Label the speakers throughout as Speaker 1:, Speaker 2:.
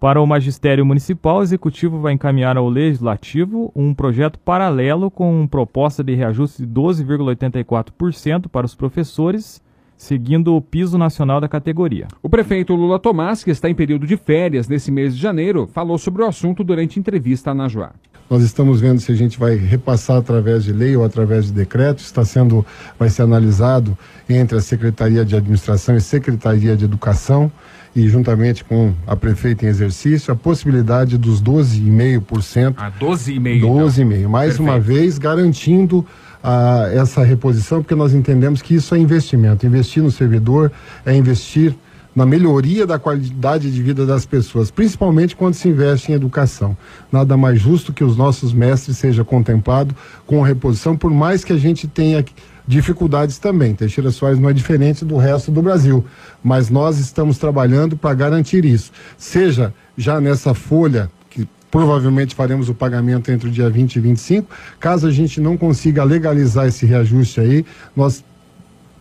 Speaker 1: Para o magistério municipal, o executivo vai encaminhar ao legislativo um projeto paralelo com proposta de reajuste de 12,84% para os professores, seguindo o piso nacional da categoria.
Speaker 2: O prefeito Lula Tomás, que está em período de férias nesse mês de janeiro, falou sobre o assunto durante entrevista na Joá.
Speaker 3: Nós estamos vendo se a gente vai repassar através de lei ou através de decreto. Está sendo, vai ser analisado entre a Secretaria de Administração e Secretaria de Educação e juntamente com a prefeita em exercício a possibilidade dos 12,5%.
Speaker 2: Ah, 12,5%.
Speaker 3: 12,5%. Então. Mais Perfeito. uma vez garantindo ah, essa reposição, porque nós entendemos que isso é investimento. Investir no servidor é investir na melhoria da qualidade de vida das pessoas, principalmente quando se investe em educação. Nada mais justo que os nossos mestres seja contemplado com a reposição, por mais que a gente tenha dificuldades também. Teixeira Soares não é diferente do resto do Brasil, mas nós estamos trabalhando para garantir isso. Seja já nessa folha que provavelmente faremos o pagamento entre o dia 20 e 25, caso a gente não consiga legalizar esse reajuste aí, nós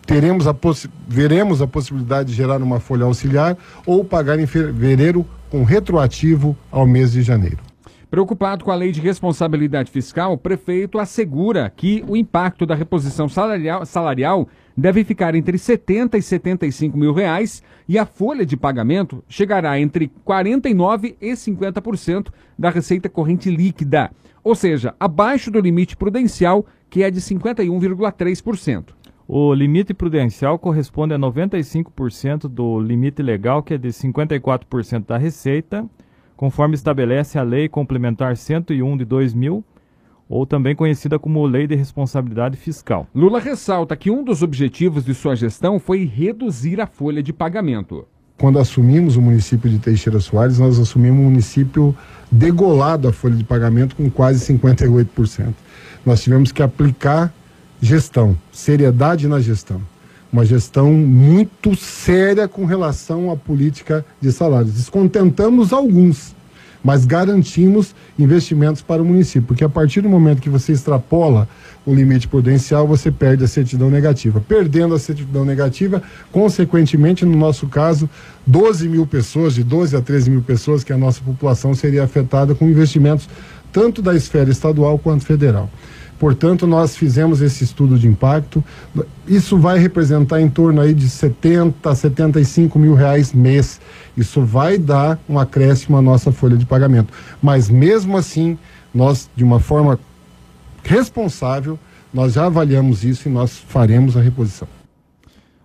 Speaker 3: teremos a veremos a possibilidade de gerar uma folha auxiliar ou pagar em fevereiro com retroativo ao mês de janeiro.
Speaker 2: Preocupado com a lei de responsabilidade fiscal, o prefeito assegura que o impacto da reposição salarial, salarial deve ficar entre 70 e 75 mil reais e a folha de pagamento chegará entre 49 e 50% da receita corrente líquida, ou seja, abaixo do limite prudencial, que é de 51,3%.
Speaker 1: O limite prudencial corresponde a 95% do limite legal, que é de 54% da receita, conforme estabelece a Lei Complementar 101 de 2000, ou também conhecida como Lei de Responsabilidade Fiscal.
Speaker 2: Lula ressalta que um dos objetivos de sua gestão foi reduzir a folha de pagamento.
Speaker 3: Quando assumimos o município de Teixeira Soares, nós assumimos um município degolado a folha de pagamento com quase 58%. Nós tivemos que aplicar gestão, seriedade na gestão. Uma gestão muito séria com relação à política de salários. Descontentamos alguns, mas garantimos investimentos para o município, porque a partir do momento que você extrapola o limite prudencial, você perde a certidão negativa. Perdendo a certidão negativa, consequentemente, no nosso caso, 12 mil pessoas, de 12 a 13 mil pessoas, que a nossa população seria afetada com investimentos tanto da esfera estadual quanto federal. Portanto, nós fizemos esse estudo de impacto. Isso vai representar em torno aí de 70 a 75 mil reais mês. Isso vai dar um acréscimo à nossa folha de pagamento. Mas mesmo assim, nós, de uma forma responsável, nós já avaliamos isso e nós faremos a reposição.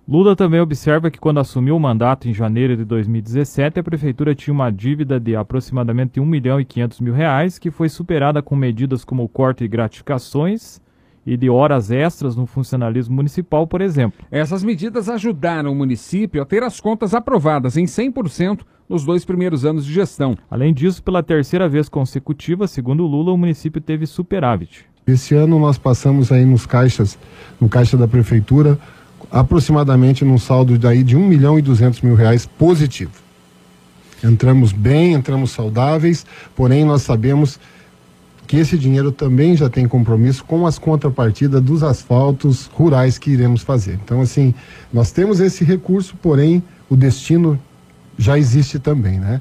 Speaker 1: Lula também observa que quando assumiu o mandato em janeiro de 2017, a prefeitura tinha uma dívida de aproximadamente 1 milhão e 500 mil reais, que foi superada com medidas como o corte de gratificações e de horas extras no funcionalismo municipal, por exemplo.
Speaker 2: Essas medidas ajudaram o município a ter as contas aprovadas em 100% nos dois primeiros anos de gestão.
Speaker 1: Além disso, pela terceira vez consecutiva, segundo Lula, o município teve superávit.
Speaker 3: Esse ano nós passamos aí nos caixas, no caixa da prefeitura, aproximadamente num saldo daí de 1 milhão e 200 mil reais positivo. Entramos bem, entramos saudáveis, porém nós sabemos que esse dinheiro também já tem compromisso com as contrapartidas dos asfaltos rurais que iremos fazer. Então, assim, nós temos esse recurso, porém o destino já existe também, né?